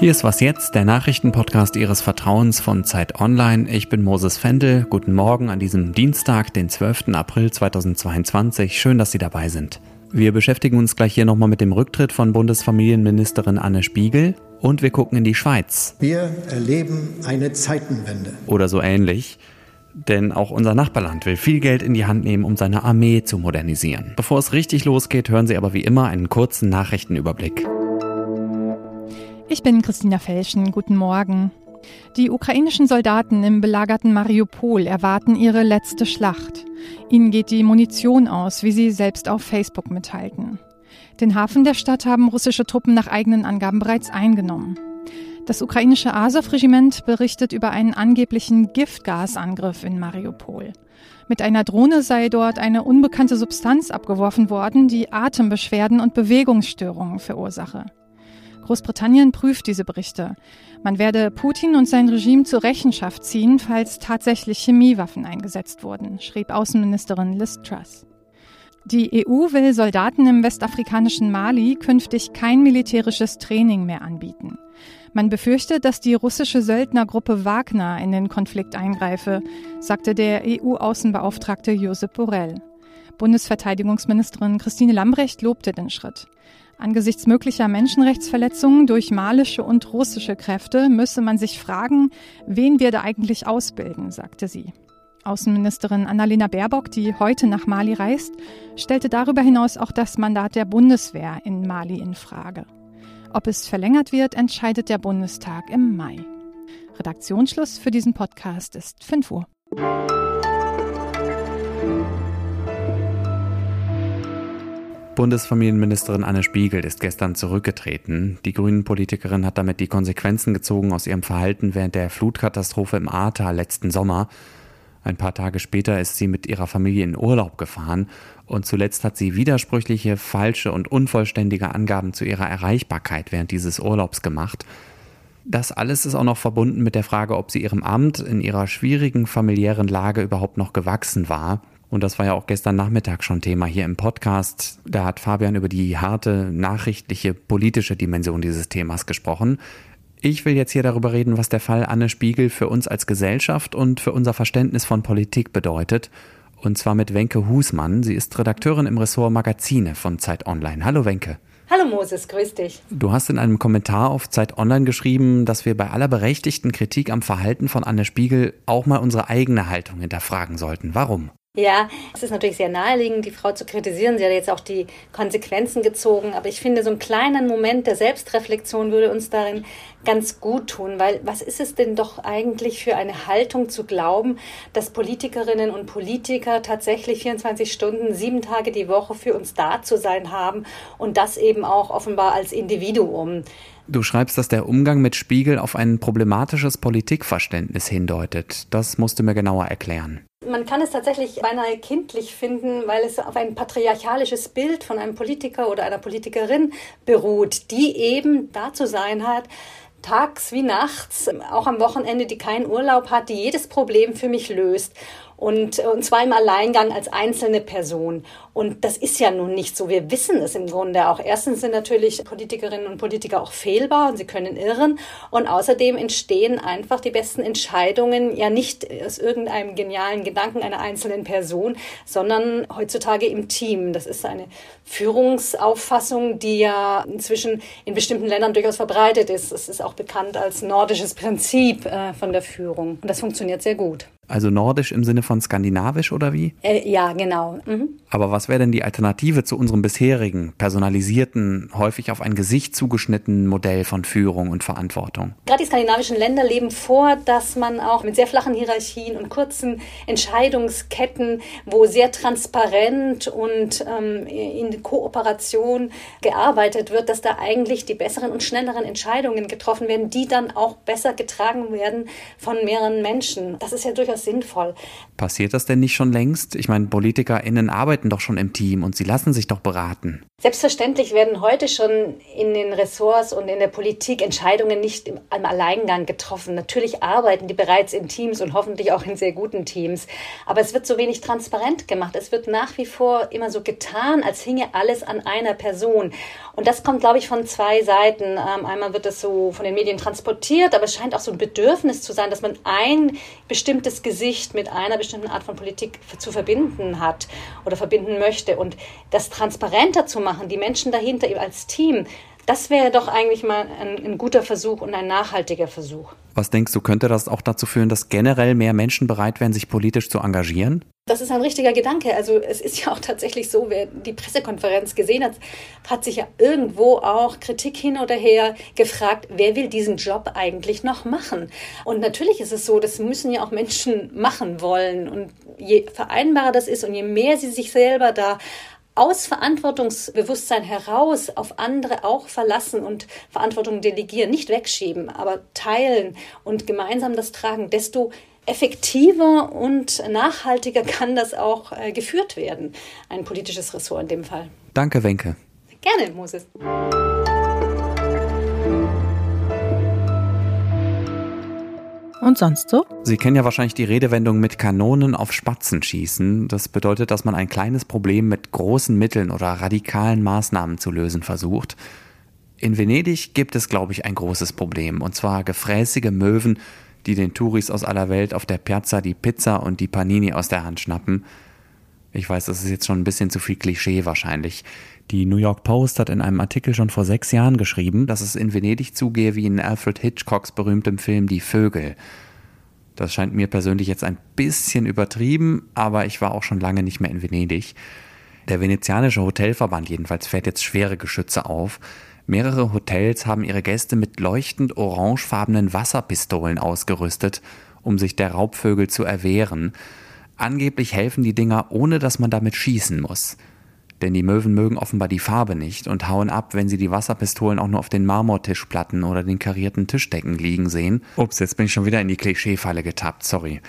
Hier ist was jetzt, der Nachrichtenpodcast Ihres Vertrauens von Zeit Online. Ich bin Moses Fendel. Guten Morgen an diesem Dienstag, den 12. April 2022. Schön, dass Sie dabei sind. Wir beschäftigen uns gleich hier nochmal mit dem Rücktritt von Bundesfamilienministerin Anne Spiegel und wir gucken in die Schweiz. Wir erleben eine Zeitenwende. Oder so ähnlich. Denn auch unser Nachbarland will viel Geld in die Hand nehmen, um seine Armee zu modernisieren. Bevor es richtig losgeht, hören Sie aber wie immer einen kurzen Nachrichtenüberblick. Ich bin Christina Felschen. Guten Morgen. Die ukrainischen Soldaten im belagerten Mariupol erwarten ihre letzte Schlacht. Ihnen geht die Munition aus, wie sie selbst auf Facebook mitteilten. Den Hafen der Stadt haben russische Truppen nach eigenen Angaben bereits eingenommen. Das ukrainische Azov-Regiment berichtet über einen angeblichen Giftgasangriff in Mariupol. Mit einer Drohne sei dort eine unbekannte Substanz abgeworfen worden, die Atembeschwerden und Bewegungsstörungen verursache. Großbritannien prüft diese Berichte. Man werde Putin und sein Regime zur Rechenschaft ziehen, falls tatsächlich Chemiewaffen eingesetzt wurden, schrieb Außenministerin Liz Truss. Die EU will Soldaten im westafrikanischen Mali künftig kein militärisches Training mehr anbieten. Man befürchtet, dass die russische Söldnergruppe Wagner in den Konflikt eingreife, sagte der EU-Außenbeauftragte Josep Borrell. Bundesverteidigungsministerin Christine Lambrecht lobte den Schritt. Angesichts möglicher Menschenrechtsverletzungen durch malische und russische Kräfte müsse man sich fragen, wen wir da eigentlich ausbilden, sagte sie. Außenministerin Annalena Baerbock, die heute nach Mali reist, stellte darüber hinaus auch das Mandat der Bundeswehr in Mali in Frage. Ob es verlängert wird, entscheidet der Bundestag im Mai. Redaktionsschluss für diesen Podcast ist 5 Uhr. Bundesfamilienministerin Anne Spiegel ist gestern zurückgetreten. Die Grünen-Politikerin hat damit die Konsequenzen gezogen aus ihrem Verhalten während der Flutkatastrophe im Ahrtal letzten Sommer. Ein paar Tage später ist sie mit ihrer Familie in Urlaub gefahren und zuletzt hat sie widersprüchliche, falsche und unvollständige Angaben zu ihrer Erreichbarkeit während dieses Urlaubs gemacht. Das alles ist auch noch verbunden mit der Frage, ob sie ihrem Amt in ihrer schwierigen familiären Lage überhaupt noch gewachsen war. Und das war ja auch gestern Nachmittag schon Thema hier im Podcast. Da hat Fabian über die harte, nachrichtliche, politische Dimension dieses Themas gesprochen. Ich will jetzt hier darüber reden, was der Fall Anne Spiegel für uns als Gesellschaft und für unser Verständnis von Politik bedeutet. Und zwar mit Wenke Husmann. Sie ist Redakteurin im Ressort Magazine von Zeit Online. Hallo Wenke. Hallo Moses, grüß dich. Du hast in einem Kommentar auf Zeit Online geschrieben, dass wir bei aller berechtigten Kritik am Verhalten von Anne Spiegel auch mal unsere eigene Haltung hinterfragen sollten. Warum? Ja, es ist natürlich sehr naheliegend, die Frau zu kritisieren. Sie hat jetzt auch die Konsequenzen gezogen. Aber ich finde, so einen kleinen Moment der Selbstreflexion würde uns darin ganz gut tun. Weil was ist es denn doch eigentlich für eine Haltung zu glauben, dass Politikerinnen und Politiker tatsächlich 24 Stunden, sieben Tage die Woche für uns da zu sein haben und das eben auch offenbar als Individuum. Du schreibst, dass der Umgang mit Spiegel auf ein problematisches Politikverständnis hindeutet. Das musst du mir genauer erklären. Man kann es tatsächlich beinahe kindlich finden, weil es auf ein patriarchalisches Bild von einem Politiker oder einer Politikerin beruht, die eben da zu sein hat, tags wie nachts, auch am Wochenende, die keinen Urlaub hat, die jedes Problem für mich löst und, und zwar im Alleingang als einzelne Person. Und das ist ja nun nicht so. Wir wissen es im Grunde auch. Erstens sind natürlich Politikerinnen und Politiker auch fehlbar und sie können irren. Und außerdem entstehen einfach die besten Entscheidungen ja nicht aus irgendeinem genialen Gedanken einer einzelnen Person, sondern heutzutage im Team. Das ist eine Führungsauffassung, die ja inzwischen in bestimmten Ländern durchaus verbreitet ist. Es ist auch bekannt als nordisches Prinzip äh, von der Führung. Und das funktioniert sehr gut. Also nordisch im Sinne von skandinavisch oder wie? Äh, ja, genau. Mhm. Aber was wäre denn die Alternative zu unserem bisherigen, personalisierten, häufig auf ein Gesicht zugeschnittenen Modell von Führung und Verantwortung? Gerade die skandinavischen Länder leben vor, dass man auch mit sehr flachen Hierarchien und kurzen Entscheidungsketten, wo sehr transparent und ähm, in Kooperation gearbeitet wird, dass da eigentlich die besseren und schnelleren Entscheidungen getroffen werden, die dann auch besser getragen werden von mehreren Menschen. Das ist ja durchaus sinnvoll. Passiert das denn nicht schon längst? Ich meine, PolitikerInnen arbeiten doch schon im Team und sie lassen sich doch beraten. Selbstverständlich werden heute schon in den Ressorts und in der Politik Entscheidungen nicht im, Alleingang getroffen. Natürlich arbeiten die bereits in Teams und hoffentlich auch in sehr guten Teams. Aber es wird so wenig transparent gemacht. Es wird nach wie vor immer so getan, als hinge alles an einer Person. Und das kommt, glaube ich, von zwei Seiten. Ähm, einmal wird das so von den Medien transportiert, aber es scheint auch so ein Bedürfnis zu sein, dass man ein bestimmtes Gesicht mit einer bestimmten Art von Politik zu verbinden hat oder verbinden möchte. Und das transparenter zu machen, die Menschen dahinter als Team, das wäre doch eigentlich mal ein, ein, guter Versuch und ein nachhaltiger Versuch. Was denkst du, könnte das auch dazu führen, dass generell mehr Menschen bereit wären, sich politisch zu engagieren? Das ist ein richtiger Gedanke. Also es ist ja auch tatsächlich so, wer die Pressekonferenz gesehen hat, hat sich ja irgendwo auch Kritik hin oder her gefragt, wer will diesen Job eigentlich noch machen? Und natürlich ist es so, das müssen ja auch Menschen machen wollen. Und je vereinbarer das ist und je mehr sie sich selber da aus Verantwortungsbewusstsein heraus auf andere auch verlassen und Verantwortung delegieren, nicht wegschieben, aber teilen und gemeinsam das tragen, desto effektiver und nachhaltiger kann das auch äh, geführt werden, ein politisches Ressort in dem Fall. Danke, Wenke. Gerne, Moses. Und sonst so? Sie kennen ja wahrscheinlich die Redewendung mit Kanonen auf Spatzen schießen. Das bedeutet, dass man ein kleines Problem mit großen Mitteln oder radikalen Maßnahmen zu lösen versucht. In Venedig gibt es, glaube ich, ein großes Problem, und zwar gefräßige Möwen, die den Touris aus aller Welt auf der Piazza die Pizza und die Panini aus der Hand schnappen. Ich weiß, das ist jetzt schon ein bisschen zu viel Klischee wahrscheinlich. Die New York Post hat in einem Artikel schon vor sechs Jahren geschrieben, dass es in Venedig zugehe wie in Alfred Hitchcocks berühmtem Film Die Vögel. Das scheint mir persönlich jetzt ein bisschen übertrieben, aber ich war auch schon lange nicht mehr in Venedig. Der venezianische Hotelverband jedenfalls fährt jetzt schwere Geschütze auf. Mehrere Hotels haben ihre Gäste mit leuchtend orangefarbenen Wasserpistolen ausgerüstet, um sich der Raubvögel zu erwehren. Angeblich helfen die Dinger, ohne dass man damit schießen muss denn die Möwen mögen offenbar die Farbe nicht und hauen ab, wenn sie die Wasserpistolen auch nur auf den Marmortischplatten oder den karierten Tischdecken liegen sehen. Ups, jetzt bin ich schon wieder in die Klischeefalle getappt, sorry.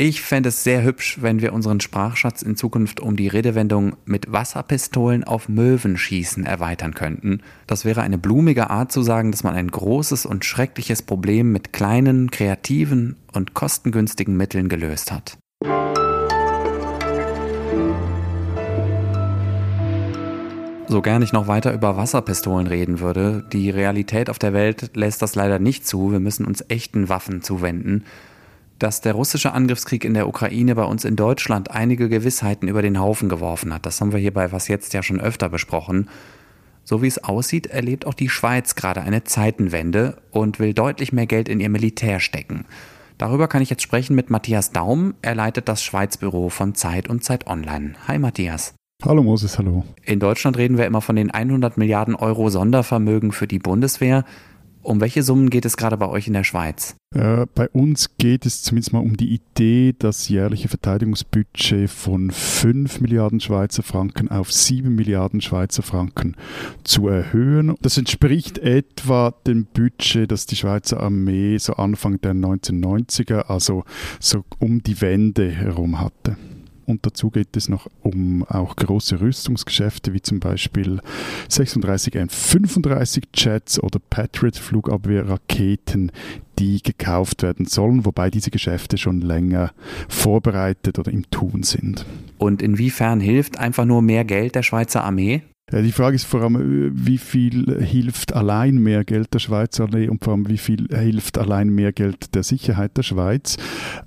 Ich fände es sehr hübsch, wenn wir unseren Sprachschatz in Zukunft um die Redewendung mit Wasserpistolen auf Möwen schießen erweitern könnten. Das wäre eine blumige Art zu sagen, dass man ein großes und schreckliches Problem mit kleinen, kreativen und kostengünstigen Mitteln gelöst hat. So gern ich noch weiter über Wasserpistolen reden würde, die Realität auf der Welt lässt das leider nicht zu. Wir müssen uns echten Waffen zuwenden. Dass der russische Angriffskrieg in der Ukraine bei uns in Deutschland einige Gewissheiten über den Haufen geworfen hat, das haben wir hier bei Was jetzt ja schon öfter besprochen. So wie es aussieht, erlebt auch die Schweiz gerade eine Zeitenwende und will deutlich mehr Geld in ihr Militär stecken. Darüber kann ich jetzt sprechen mit Matthias Daum. Er leitet das Schweizbüro von Zeit und Zeit Online. Hi Matthias. Hallo Moses, hallo. In Deutschland reden wir immer von den 100 Milliarden Euro Sondervermögen für die Bundeswehr. Um welche Summen geht es gerade bei euch in der Schweiz? Äh, bei uns geht es zumindest mal um die Idee, das jährliche Verteidigungsbudget von 5 Milliarden Schweizer Franken auf 7 Milliarden Schweizer Franken zu erhöhen. Das entspricht etwa dem Budget, das die Schweizer Armee so Anfang der 1990er, also so um die Wende herum hatte. Und dazu geht es noch um auch große Rüstungsgeschäfte, wie zum Beispiel 36 N35 Jets oder Patriot Flugabwehrraketen, die gekauft werden sollen, wobei diese Geschäfte schon länger vorbereitet oder im Tun sind. Und inwiefern hilft einfach nur mehr Geld der Schweizer Armee? Die Frage ist vor allem, wie viel hilft allein mehr Geld der Schweizer Armee und vor allem, wie viel hilft allein mehr Geld der Sicherheit der Schweiz.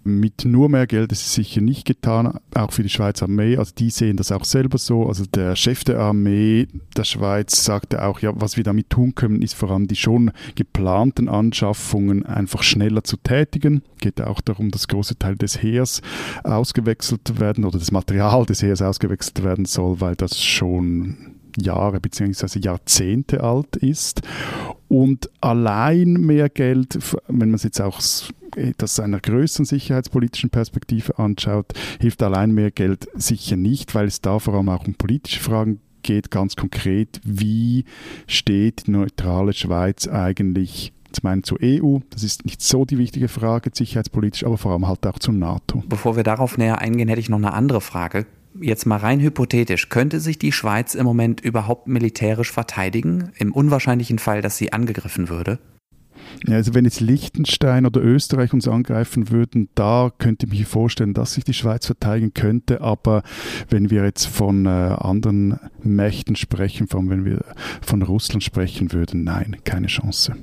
Mit nur mehr Geld ist es sicher nicht getan, auch für die Schweizer Armee. Also die sehen das auch selber so. Also der Chef der Armee der Schweiz sagte auch, ja, was wir damit tun können, ist vor allem die schon geplanten Anschaffungen einfach schneller zu tätigen. Geht auch darum, dass große Teile des Heers ausgewechselt werden oder das Material des Heers ausgewechselt werden soll, weil das schon Jahre bzw. Jahrzehnte alt ist. Und allein mehr Geld, wenn man es jetzt auch das einer größeren sicherheitspolitischen Perspektive anschaut, hilft allein mehr Geld sicher nicht, weil es da vor allem auch um politische Fragen geht, ganz konkret, wie steht die neutrale Schweiz eigentlich Zum einen zur EU, das ist nicht so die wichtige Frage, sicherheitspolitisch, aber vor allem halt auch zur NATO. Bevor wir darauf näher eingehen, hätte ich noch eine andere Frage. Jetzt mal rein hypothetisch, könnte sich die Schweiz im Moment überhaupt militärisch verteidigen, im unwahrscheinlichen Fall, dass sie angegriffen würde? Ja, also wenn jetzt Liechtenstein oder Österreich uns angreifen würden, da könnte ich mir vorstellen, dass sich die Schweiz verteidigen könnte. Aber wenn wir jetzt von äh, anderen Mächten sprechen, vor allem wenn wir von Russland sprechen würden, nein, keine Chance.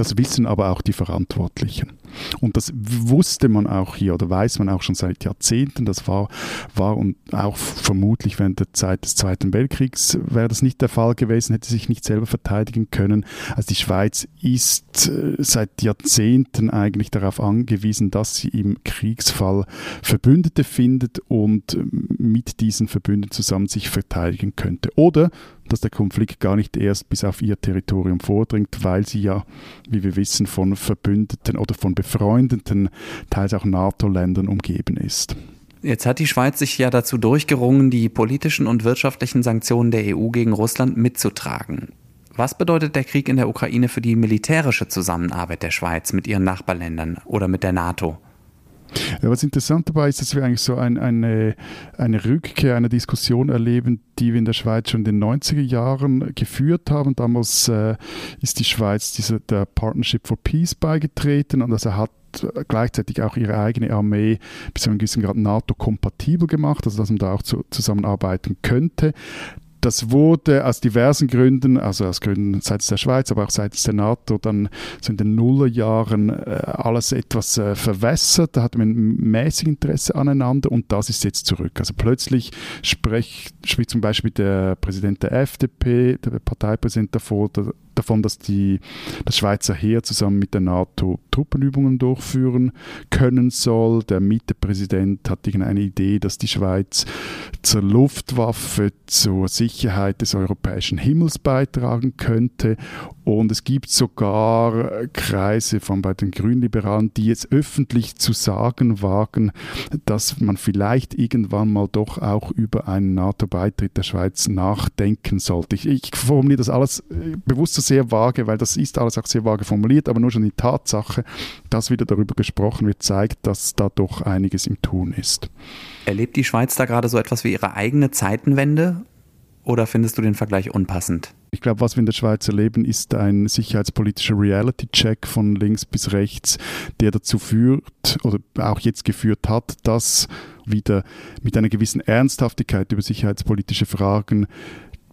Das wissen aber auch die Verantwortlichen. Und das wusste man auch hier oder weiß man auch schon seit Jahrzehnten. Das war, war und auch vermutlich während der Zeit des Zweiten Weltkriegs wäre das nicht der Fall gewesen, hätte sich nicht selber verteidigen können. Also die Schweiz ist äh, seit Jahrzehnten eigentlich darauf angewiesen, dass sie im Kriegsfall Verbündete findet und äh, mit diesen Verbündeten zusammen sich verteidigen könnte. Oder dass der Konflikt gar nicht erst bis auf ihr Territorium vordringt, weil sie ja, wie wir wissen, von Verbündeten oder von befreundeten, teils auch NATO-Ländern umgeben ist. Jetzt hat die Schweiz sich ja dazu durchgerungen, die politischen und wirtschaftlichen Sanktionen der EU gegen Russland mitzutragen. Was bedeutet der Krieg in der Ukraine für die militärische Zusammenarbeit der Schweiz mit ihren Nachbarländern oder mit der NATO? Was interessant dabei ist, dass wir eigentlich so ein, eine, eine Rückkehr einer Diskussion erleben, die wir in der Schweiz schon in den 90er Jahren geführt haben. Damals äh, ist die Schweiz diese, der Partnership for Peace beigetreten und also hat gleichzeitig auch ihre eigene Armee bis zu einem gewissen Grad NATO-kompatibel gemacht, also dass man da auch zu, zusammenarbeiten könnte. Das wurde aus diversen Gründen, also aus Gründen seitens der Schweiz, aber auch seitens der NATO, dann so in den Nullerjahren äh, alles etwas äh, verwässert. Da hat man mäßig Interesse aneinander und das ist jetzt zurück. Also plötzlich spricht, spricht zum Beispiel der Präsident der FDP, der Parteipräsident davor, davon, dass die, das Schweizer Heer zusammen mit der NATO Truppenübungen durchführen können soll. Der Mitte-Präsident hat irgendeine Idee, dass die Schweiz zur Luftwaffe, zur Sicherheit des europäischen Himmels beitragen könnte. Und es gibt sogar Kreise von bei den Grünliberalen, die jetzt öffentlich zu sagen wagen, dass man vielleicht irgendwann mal doch auch über einen NATO-Beitritt der Schweiz nachdenken sollte. Ich, ich formuliere das alles äh, bewusst so sehr vage, weil das ist alles auch sehr vage formuliert, aber nur schon die Tatsache, dass wieder darüber gesprochen wird, zeigt, dass da doch einiges im Tun ist. Erlebt die Schweiz da gerade so etwas wie ihre eigene Zeitenwende? Oder findest du den Vergleich unpassend? Ich glaube, was wir in der Schweiz erleben, ist ein sicherheitspolitischer Reality-Check von links bis rechts, der dazu führt oder auch jetzt geführt hat, dass wieder mit einer gewissen Ernsthaftigkeit über sicherheitspolitische Fragen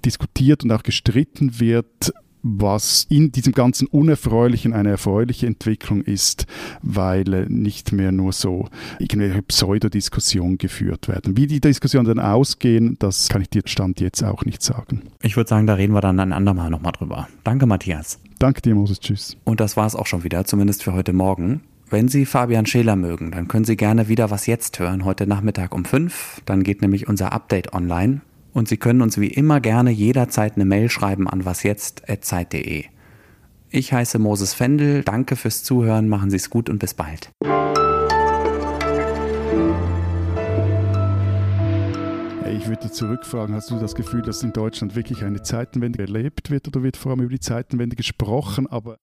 diskutiert und auch gestritten wird, was in diesem ganzen Unerfreulichen eine erfreuliche Entwicklung ist, weil äh, nicht mehr nur so irgendwelche Pseudodiskussionen geführt werden. Wie die Diskussionen dann ausgehen, das kann ich dir Stand jetzt auch nicht sagen. Ich würde sagen, da reden wir dann ein andermal nochmal drüber. Danke, Matthias. Danke dir, Moses. Tschüss. Und das war es auch schon wieder, zumindest für heute Morgen. Wenn Sie Fabian Scheler mögen, dann können Sie gerne wieder was jetzt hören, heute Nachmittag um 5. Dann geht nämlich unser Update online. Und Sie können uns wie immer gerne jederzeit eine Mail schreiben an wasjetzt.zeit.de. Ich heiße Moses Fendel, danke fürs Zuhören, machen Sie es gut und bis bald. Ich würde zurückfragen, hast du das Gefühl, dass in Deutschland wirklich eine Zeitenwende erlebt wird oder wird vor allem über die Zeitenwende gesprochen, aber